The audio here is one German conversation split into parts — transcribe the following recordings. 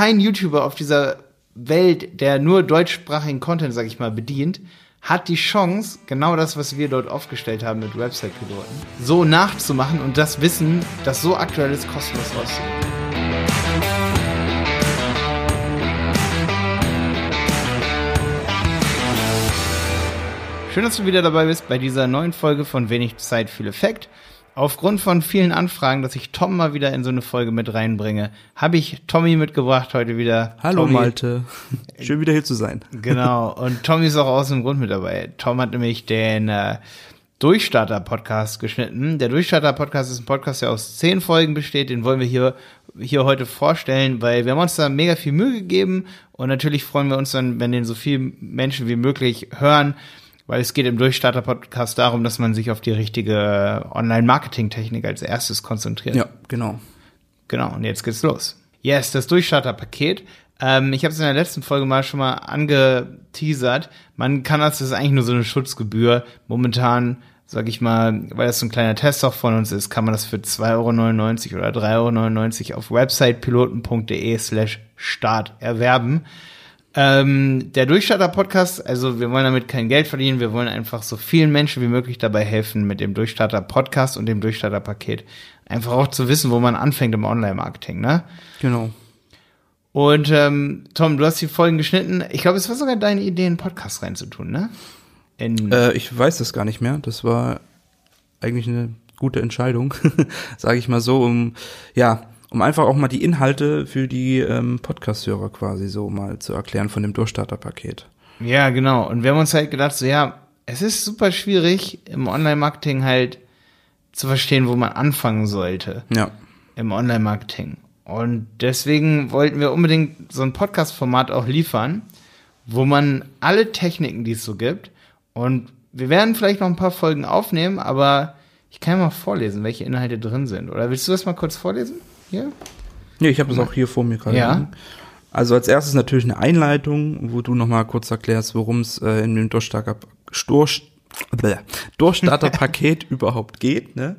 kein YouTuber auf dieser Welt, der nur deutschsprachigen Content, sag ich mal, bedient, hat die Chance, genau das, was wir dort aufgestellt haben mit Website-Piloten, so nachzumachen und das Wissen, das so aktuell ist, kostenlos rauszugeben. Schön, dass du wieder dabei bist bei dieser neuen Folge von Wenig Zeit, viel Effekt. Aufgrund von vielen Anfragen, dass ich Tom mal wieder in so eine Folge mit reinbringe, habe ich Tommy mitgebracht heute wieder. Hallo Tommy, Malte, schön wieder hier zu sein. Genau, und Tommy ist auch aus dem Grund mit dabei. Tom hat nämlich den äh, Durchstarter-Podcast geschnitten. Der Durchstarter-Podcast ist ein Podcast, der aus zehn Folgen besteht. Den wollen wir hier, hier heute vorstellen, weil wir haben uns da mega viel Mühe gegeben und natürlich freuen wir uns dann, wenn den so viele Menschen wie möglich hören weil es geht im Durchstarter-Podcast darum, dass man sich auf die richtige Online-Marketing-Technik als erstes konzentriert. Ja, genau. Genau, und jetzt geht's los. Yes, das Durchstarter-Paket. Ähm, ich habe es in der letzten Folge mal schon mal angeteasert. Man kann das, das ist eigentlich nur so eine Schutzgebühr. Momentan, sag ich mal, weil das so ein kleiner Test auch von uns ist, kann man das für 2,99 Euro oder 3,99 Euro auf websitepiloten.de slash start erwerben. Ähm, der Durchstarter-Podcast, also wir wollen damit kein Geld verdienen, wir wollen einfach so vielen Menschen wie möglich dabei helfen mit dem Durchstarter-Podcast und dem Durchstarter-Paket. Einfach auch zu wissen, wo man anfängt im Online-Marketing, ne? Genau. Und ähm, Tom, du hast die Folgen geschnitten. Ich glaube, es war sogar deine Idee, einen Podcast reinzutun, ne? In äh, ich weiß das gar nicht mehr. Das war eigentlich eine gute Entscheidung, sage ich mal so, um ja um einfach auch mal die Inhalte für die ähm, Podcast-Hörer quasi so mal zu erklären von dem Durchstarter-Paket. Ja, genau. Und wir haben uns halt gedacht, so ja, es ist super schwierig im Online-Marketing halt zu verstehen, wo man anfangen sollte. Ja. Im Online-Marketing. Und deswegen wollten wir unbedingt so ein Podcast-Format auch liefern, wo man alle Techniken, die es so gibt, und wir werden vielleicht noch ein paar Folgen aufnehmen, aber ich kann ja mal vorlesen, welche Inhalte drin sind. Oder willst du das mal kurz vorlesen? Hier? Ja, ich habe das auch hier vor mir gerade. Ja. Also als erstes natürlich eine Einleitung, wo du nochmal kurz erklärst, worum es äh, in dem Durchstarter, Sturch, Durchstarter-Paket überhaupt geht. Ne?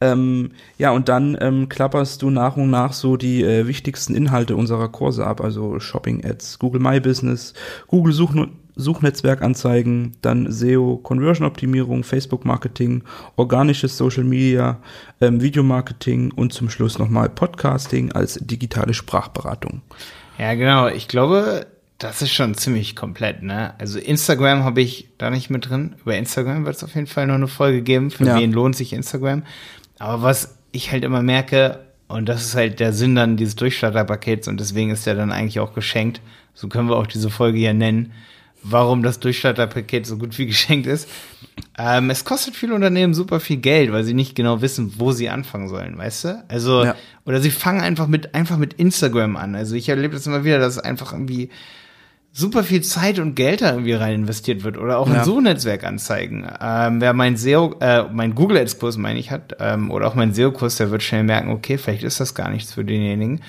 Ähm, ja, und dann ähm, klapperst du nach und nach so die äh, wichtigsten Inhalte unserer Kurse ab, also Shopping-Ads, Google My Business, Google Suchen Suchnetzwerkanzeigen, dann SEO, Conversion-Optimierung, Facebook-Marketing, organisches Social Media, ähm, Videomarketing und zum Schluss nochmal Podcasting als digitale Sprachberatung. Ja, genau. Ich glaube, das ist schon ziemlich komplett, ne? Also Instagram habe ich da nicht mit drin. Über Instagram wird es auf jeden Fall noch eine Folge geben. Für ja. wen lohnt sich Instagram? Aber was ich halt immer merke, und das ist halt der Sinn dann dieses Durchstarterpakets und deswegen ist der dann eigentlich auch geschenkt. So können wir auch diese Folge hier nennen warum das Durchstarterpaket so gut wie geschenkt ist. Ähm, es kostet viele Unternehmen super viel Geld, weil sie nicht genau wissen, wo sie anfangen sollen, weißt du? Also, ja. oder sie fangen einfach mit, einfach mit Instagram an. Also ich erlebe das immer wieder, dass einfach irgendwie super viel Zeit und Geld da irgendwie rein investiert wird oder auch ja. in so Netzwerkanzeigen. Ähm, wer mein SEO, äh, mein Google Ads Kurs meine ich hat, ähm, oder auch mein SEO Kurs, der wird schnell merken, okay, vielleicht ist das gar nichts für denjenigen.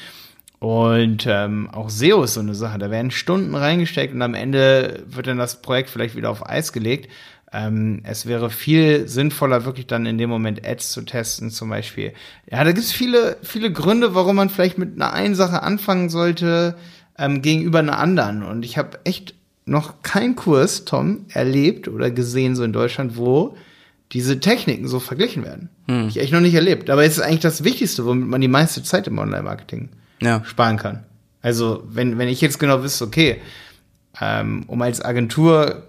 Und ähm, auch SEO ist so eine Sache. Da werden Stunden reingesteckt und am Ende wird dann das Projekt vielleicht wieder auf Eis gelegt. Ähm, es wäre viel sinnvoller, wirklich dann in dem Moment Ads zu testen, zum Beispiel. Ja, da gibt es viele, viele Gründe, warum man vielleicht mit einer einen Sache anfangen sollte ähm, gegenüber einer anderen. Und ich habe echt noch keinen Kurs, Tom, erlebt oder gesehen, so in Deutschland, wo diese Techniken so verglichen werden. Hm. Ich echt noch nicht erlebt. Aber es ist eigentlich das Wichtigste, womit man die meiste Zeit im Online-Marketing ja. sparen kann. Also wenn, wenn ich jetzt genau wüsste, okay, ähm, um als Agentur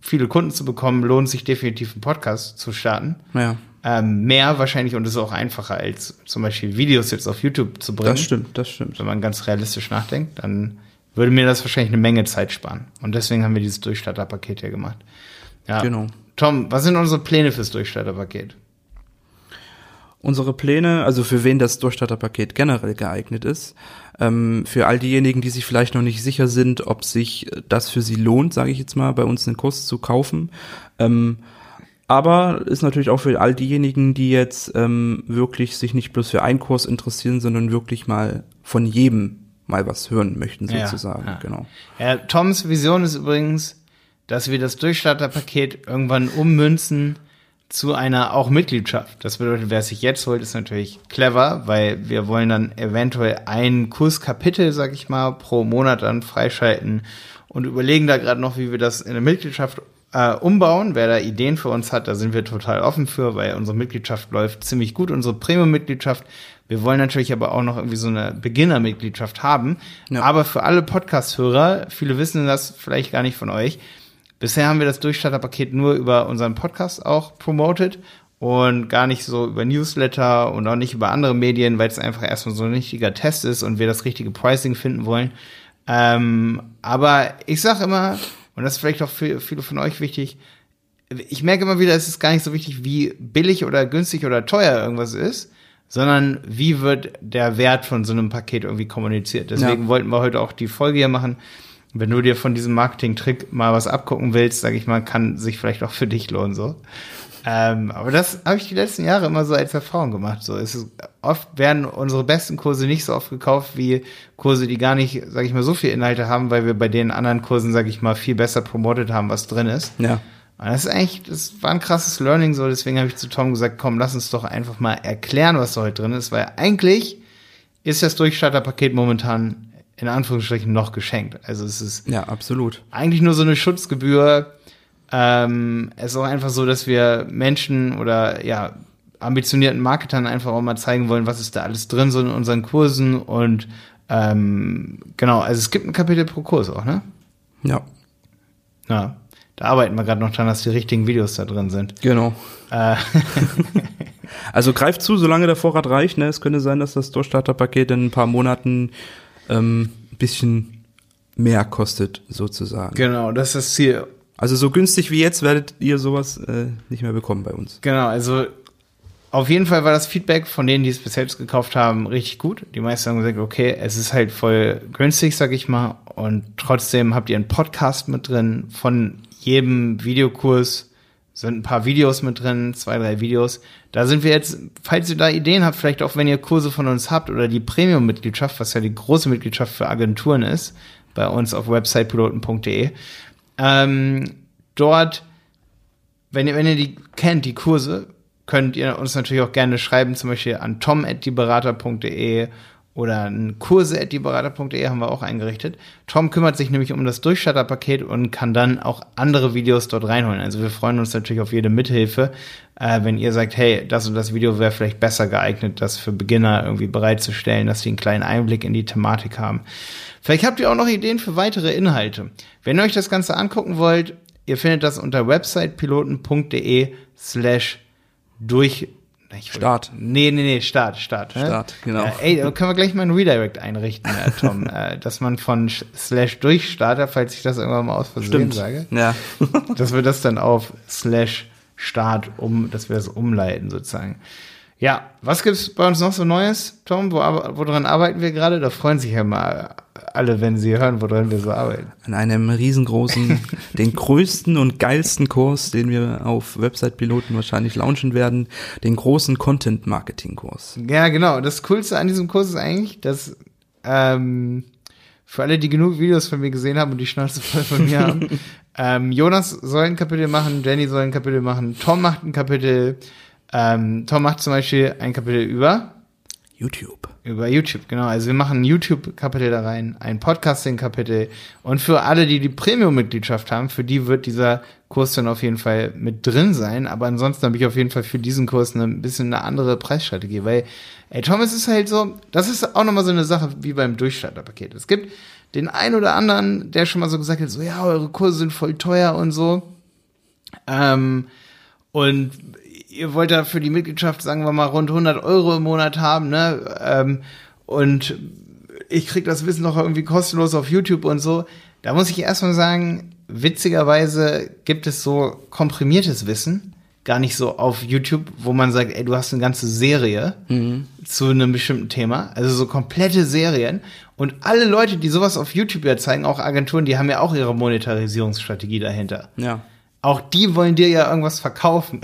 viele Kunden zu bekommen, lohnt sich definitiv einen Podcast zu starten. Ja. Ähm, mehr wahrscheinlich und es ist auch einfacher als zum Beispiel Videos jetzt auf YouTube zu bringen. Das stimmt, das stimmt. Wenn man ganz realistisch nachdenkt, dann würde mir das wahrscheinlich eine Menge Zeit sparen. Und deswegen haben wir dieses Durchstarterpaket hier gemacht. Ja. Genau. Tom, was sind unsere Pläne fürs Durchstarterpaket? Unsere Pläne, also für wen das Durchstarterpaket generell geeignet ist, ähm, für all diejenigen, die sich vielleicht noch nicht sicher sind, ob sich das für sie lohnt, sage ich jetzt mal, bei uns einen Kurs zu kaufen. Ähm, aber ist natürlich auch für all diejenigen, die jetzt ähm, wirklich sich nicht bloß für einen Kurs interessieren, sondern wirklich mal von jedem mal was hören möchten, sozusagen. Ja, ja. Genau. Ja, Toms Vision ist übrigens, dass wir das Durchstarterpaket irgendwann ummünzen zu einer auch Mitgliedschaft. Das bedeutet, wer sich jetzt holt, ist natürlich clever, weil wir wollen dann eventuell ein Kurskapitel, sag ich mal, pro Monat dann freischalten und überlegen da gerade noch, wie wir das in eine Mitgliedschaft äh, umbauen. Wer da Ideen für uns hat, da sind wir total offen für, weil unsere Mitgliedschaft läuft ziemlich gut, unsere Premium-Mitgliedschaft. Wir wollen natürlich aber auch noch irgendwie so eine Beginner-Mitgliedschaft haben. Ja. Aber für alle Podcast-Hörer, viele wissen das vielleicht gar nicht von euch, Bisher haben wir das Durchstarterpaket nur über unseren Podcast auch promoted und gar nicht so über Newsletter und auch nicht über andere Medien, weil es einfach erstmal so ein richtiger Test ist und wir das richtige Pricing finden wollen. Ähm, aber ich sag immer, und das ist vielleicht auch für viele von euch wichtig, ich merke immer wieder, es ist gar nicht so wichtig, wie billig oder günstig oder teuer irgendwas ist, sondern wie wird der Wert von so einem Paket irgendwie kommuniziert. Deswegen ja. wollten wir heute auch die Folge hier machen wenn du dir von diesem Marketing-Trick mal was abgucken willst, sage ich mal, kann sich vielleicht auch für dich lohnen so. Ähm, aber das habe ich die letzten Jahre immer so als Erfahrung gemacht. So, es ist, oft werden unsere besten Kurse nicht so oft gekauft wie Kurse, die gar nicht, sage ich mal, so viel Inhalte haben, weil wir bei den anderen Kursen, sage ich mal, viel besser promotet haben, was drin ist. Ja. Und das ist eigentlich, das war ein krasses Learning so. Deswegen habe ich zu Tom gesagt, komm, lass uns doch einfach mal erklären, was da heute drin ist, weil eigentlich ist das Durchstarterpaket momentan in Anführungsstrichen noch geschenkt. Also es ist ja absolut eigentlich nur so eine Schutzgebühr. Ähm, es ist auch einfach so, dass wir Menschen oder ja ambitionierten Marketern einfach auch mal zeigen wollen, was ist da alles drin so in unseren Kursen und ähm, genau, also es gibt ein Kapitel pro Kurs auch, ne? Ja. Ja. Da arbeiten wir gerade noch dran, dass die richtigen Videos da drin sind. Genau. Äh. also greift zu, solange der Vorrat reicht. Ne? Es könnte sein, dass das Durchstarterpaket in ein paar Monaten ähm, bisschen mehr kostet, sozusagen. Genau, das ist das Ziel. Also so günstig wie jetzt werdet ihr sowas äh, nicht mehr bekommen bei uns. Genau, also auf jeden Fall war das Feedback von denen, die es bis jetzt gekauft haben, richtig gut. Die meisten haben gesagt, okay, es ist halt voll günstig, sag ich mal. Und trotzdem habt ihr einen Podcast mit drin von jedem Videokurs sind ein paar Videos mit drin, zwei, drei Videos. Da sind wir jetzt, falls ihr da Ideen habt, vielleicht auch wenn ihr Kurse von uns habt oder die Premium-Mitgliedschaft, was ja die große Mitgliedschaft für Agenturen ist, bei uns auf websitepiloten.de. Ähm, dort, wenn ihr, wenn ihr die kennt, die Kurse, könnt ihr uns natürlich auch gerne schreiben, zum Beispiel an tom.dieberater.de oder ein kurse.dieberater.de haben wir auch eingerichtet. Tom kümmert sich nämlich um das Durchstarterpaket und kann dann auch andere Videos dort reinholen. Also wir freuen uns natürlich auf jede Mithilfe, äh, wenn ihr sagt, hey, das und das Video wäre vielleicht besser geeignet, das für Beginner irgendwie bereitzustellen, dass sie einen kleinen Einblick in die Thematik haben. Vielleicht habt ihr auch noch Ideen für weitere Inhalte. Wenn ihr euch das Ganze angucken wollt, ihr findet das unter websitepiloten.de slash durch Start. Nee, nee, nee, Start, Start. Ne? Start, genau. Äh, ey, da können wir gleich mal ein Redirect einrichten, äh, Tom. äh, dass man von Slash durch Starter, falls ich das irgendwann mal aus Versehen Stimmt. sage, ja. dass wir das dann auf Slash Start um, dass wir das umleiten sozusagen. Ja, was gibt's bei uns noch so Neues, Tom? Wo, woran arbeiten wir gerade? Da freuen sich ja mal alle, wenn sie hören, woran wir so arbeiten. An einem riesengroßen, den größten und geilsten Kurs, den wir auf Website-Piloten wahrscheinlich launchen werden, den großen Content-Marketing-Kurs. Ja, genau. Das Coolste an diesem Kurs ist eigentlich, dass ähm, für alle, die genug Videos von mir gesehen haben und die Schnauze voll von mir haben, ähm, Jonas soll ein Kapitel machen, Jenny soll ein Kapitel machen, Tom macht ein Kapitel, ähm, Tom macht zum Beispiel ein Kapitel über YouTube. Über YouTube, genau. Also wir machen ein YouTube-Kapitel da rein, ein Podcasting-Kapitel. Und für alle, die die Premium-Mitgliedschaft haben, für die wird dieser Kurs dann auf jeden Fall mit drin sein. Aber ansonsten habe ich auf jeden Fall für diesen Kurs eine, ein bisschen eine andere Preisstrategie. Weil, ey, Thomas ist halt so, das ist auch nochmal so eine Sache wie beim Durchstarterpaket. Es gibt den einen oder anderen, der schon mal so gesagt hat, so, ja, eure Kurse sind voll teuer und so. Ähm, und ihr wollt da für die Mitgliedschaft, sagen wir mal, rund 100 Euro im Monat haben, ne? Ähm, und ich krieg das Wissen noch irgendwie kostenlos auf YouTube und so. Da muss ich erstmal sagen, witzigerweise gibt es so komprimiertes Wissen, gar nicht so auf YouTube, wo man sagt, ey, du hast eine ganze Serie mhm. zu einem bestimmten Thema, also so komplette Serien. Und alle Leute, die sowas auf YouTube ja zeigen, auch Agenturen, die haben ja auch ihre Monetarisierungsstrategie dahinter. Ja auch die wollen dir ja irgendwas verkaufen.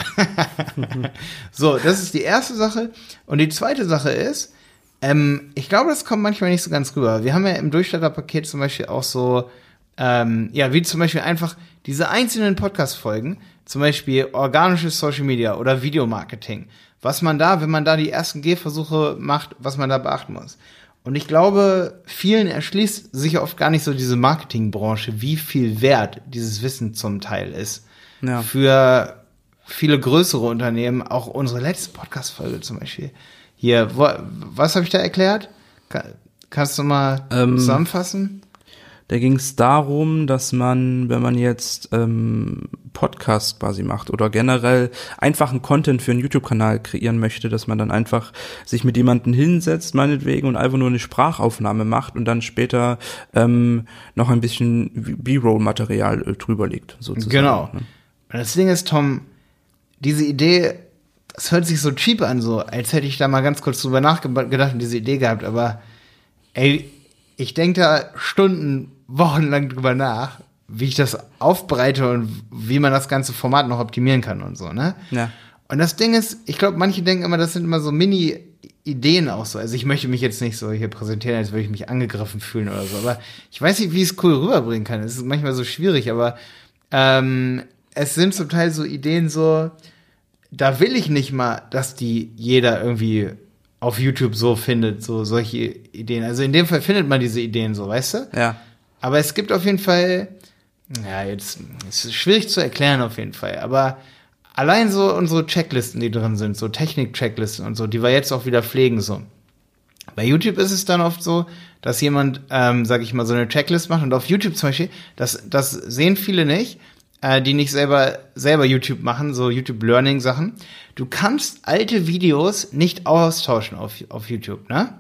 so, das ist die erste Sache. Und die zweite Sache ist, ähm, ich glaube, das kommt manchmal nicht so ganz rüber. Wir haben ja im Durchstarterpaket zum Beispiel auch so, ähm, ja, wie zum Beispiel einfach diese einzelnen Podcast-Folgen zum Beispiel organisches Social Media oder Videomarketing, was man da, wenn man da die ersten Gehversuche macht, was man da beachten muss. Und ich glaube, vielen erschließt sich oft gar nicht so diese Marketingbranche, wie viel wert dieses Wissen zum Teil ist. Ja. Für viele größere Unternehmen, auch unsere letzte Podcast-Folge zum Beispiel. Hier, wo, was habe ich da erklärt? Kannst du mal ähm, zusammenfassen? Da ging es darum, dass man, wenn man jetzt ähm, Podcast quasi macht oder generell einfachen Content für einen YouTube-Kanal kreieren möchte, dass man dann einfach sich mit jemandem hinsetzt, meinetwegen, und einfach nur eine Sprachaufnahme macht und dann später ähm, noch ein bisschen B-Roll-Material äh, drüber legt, sozusagen. Genau. Ne? Das Ding ist, Tom, diese Idee, das hört sich so cheap an, so als hätte ich da mal ganz kurz drüber nachgedacht und diese Idee gehabt, aber ey, ich denke da Stunden wochenlang drüber nach, wie ich das aufbereite und wie man das ganze Format noch optimieren kann und so, ne? Ja. Und das Ding ist, ich glaube, manche denken immer, das sind immer so Mini-Ideen auch so. Also ich möchte mich jetzt nicht so hier präsentieren, als würde ich mich angegriffen fühlen oder so. Aber ich weiß nicht, wie ich es cool rüberbringen kann. Es ist manchmal so schwierig, aber ähm, es sind zum Teil so Ideen so, da will ich nicht mal, dass die jeder irgendwie auf YouTube so findet, so solche Ideen. Also in dem Fall findet man diese Ideen so, weißt du? Ja. Aber es gibt auf jeden Fall, ja, jetzt es ist schwierig zu erklären auf jeden Fall, aber allein so unsere Checklisten, die drin sind, so Technik-Checklisten und so, die wir jetzt auch wieder pflegen, so. Bei YouTube ist es dann oft so, dass jemand, ähm, sag ich mal, so eine Checklist macht und auf YouTube zum Beispiel, das, das sehen viele nicht, äh, die nicht selber, selber YouTube machen, so YouTube Learning Sachen. Du kannst alte Videos nicht austauschen auf, auf YouTube, ne?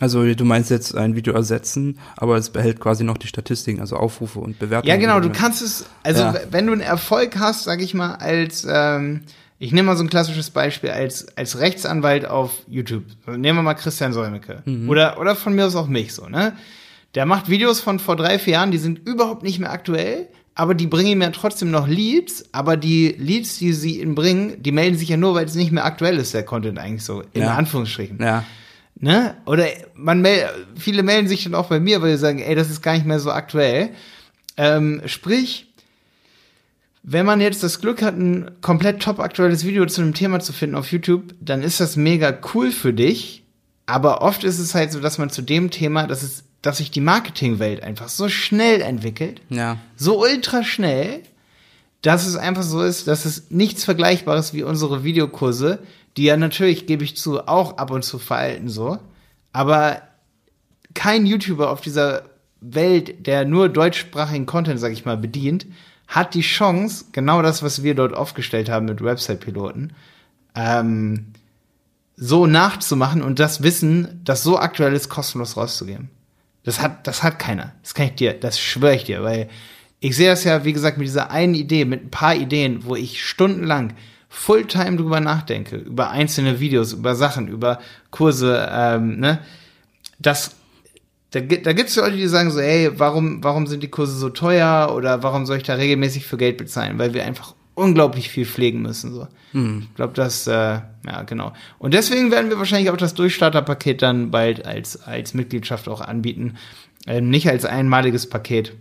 Also du meinst jetzt ein Video ersetzen, aber es behält quasi noch die Statistiken, also Aufrufe und Bewertungen. Ja, genau, du kannst es, also ja. wenn du einen Erfolg hast, sag ich mal, als, ähm, ich nehme mal so ein klassisches Beispiel, als, als Rechtsanwalt auf YouTube. Nehmen wir mal Christian Solmecke. Mhm. Oder, oder von mir aus auch mich so, ne? Der macht Videos von vor drei, vier Jahren, die sind überhaupt nicht mehr aktuell, aber die bringen ihm ja trotzdem noch Leads, aber die Leads, die sie ihm bringen, die melden sich ja nur, weil es nicht mehr aktuell ist, der Content eigentlich so, in ja. Anführungsstrichen. Ja. Ne? Oder man mel viele melden sich dann auch bei mir, weil sie sagen, ey, das ist gar nicht mehr so aktuell. Ähm, sprich, wenn man jetzt das Glück hat, ein komplett top aktuelles Video zu einem Thema zu finden auf YouTube, dann ist das mega cool für dich. Aber oft ist es halt so, dass man zu dem Thema, dass es, dass sich die Marketingwelt einfach so schnell entwickelt, ja. so ultra schnell, dass es einfach so ist, dass es nichts Vergleichbares wie unsere Videokurse, die ja natürlich, gebe ich zu, auch ab und zu veralten so. Aber kein YouTuber auf dieser Welt, der nur deutschsprachigen Content, sag ich mal, bedient, hat die Chance, genau das, was wir dort aufgestellt haben mit Website-Piloten, ähm, so nachzumachen und das Wissen, das so aktuell ist, kostenlos rauszugeben. Das hat, das hat keiner. Das kann ich dir, das schwöre ich dir, weil ich sehe das ja, wie gesagt, mit dieser einen Idee, mit ein paar Ideen, wo ich stundenlang Fulltime drüber nachdenke, über einzelne Videos, über Sachen, über Kurse, ähm, ne, das, da, da gibt es Leute, die sagen so, ey, warum, warum sind die Kurse so teuer oder warum soll ich da regelmäßig für Geld bezahlen? Weil wir einfach unglaublich viel pflegen müssen. So. Hm. Ich glaube, das, äh, ja, genau. Und deswegen werden wir wahrscheinlich auch das Durchstarterpaket dann bald als, als Mitgliedschaft auch anbieten. Ähm, nicht als einmaliges Paket.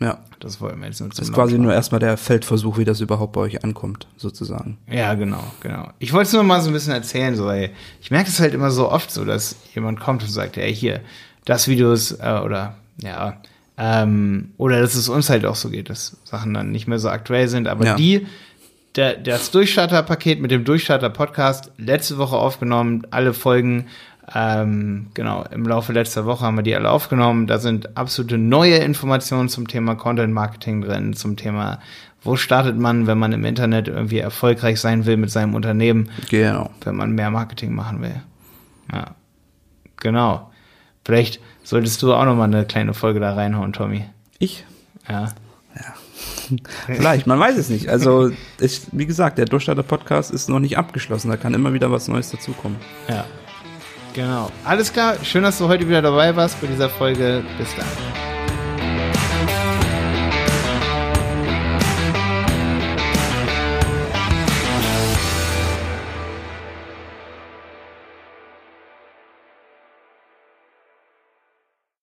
Ja. Das wollen wir jetzt nur zum Das ist quasi nur erstmal der Feldversuch, wie das überhaupt bei euch ankommt, sozusagen. Ja, genau, genau. Ich wollte es nur mal so ein bisschen erzählen, so, ey. Ich merke es halt immer so oft so, dass jemand kommt und sagt, ey, hier, das Video ist, äh, oder, ja, ähm, oder dass es uns halt auch so geht, dass Sachen dann nicht mehr so aktuell sind, aber ja. die, der, das Durchstarter-Paket mit dem Durchstarter-Podcast, letzte Woche aufgenommen, alle Folgen ähm, genau, im Laufe letzter Woche haben wir die alle aufgenommen. Da sind absolute neue Informationen zum Thema Content Marketing drin, zum Thema, wo startet man, wenn man im Internet irgendwie erfolgreich sein will mit seinem Unternehmen. Genau. Wenn man mehr Marketing machen will. Ja. Genau. Vielleicht solltest du auch noch mal eine kleine Folge da reinhauen, Tommy. Ich? Ja. Ja. Vielleicht, man weiß es nicht. Also, ich, wie gesagt, der Durchstarter-Podcast ist noch nicht abgeschlossen. Da kann immer wieder was Neues dazukommen. Ja. Genau. Alles klar. Schön, dass du heute wieder dabei warst bei dieser Folge. Bis dann.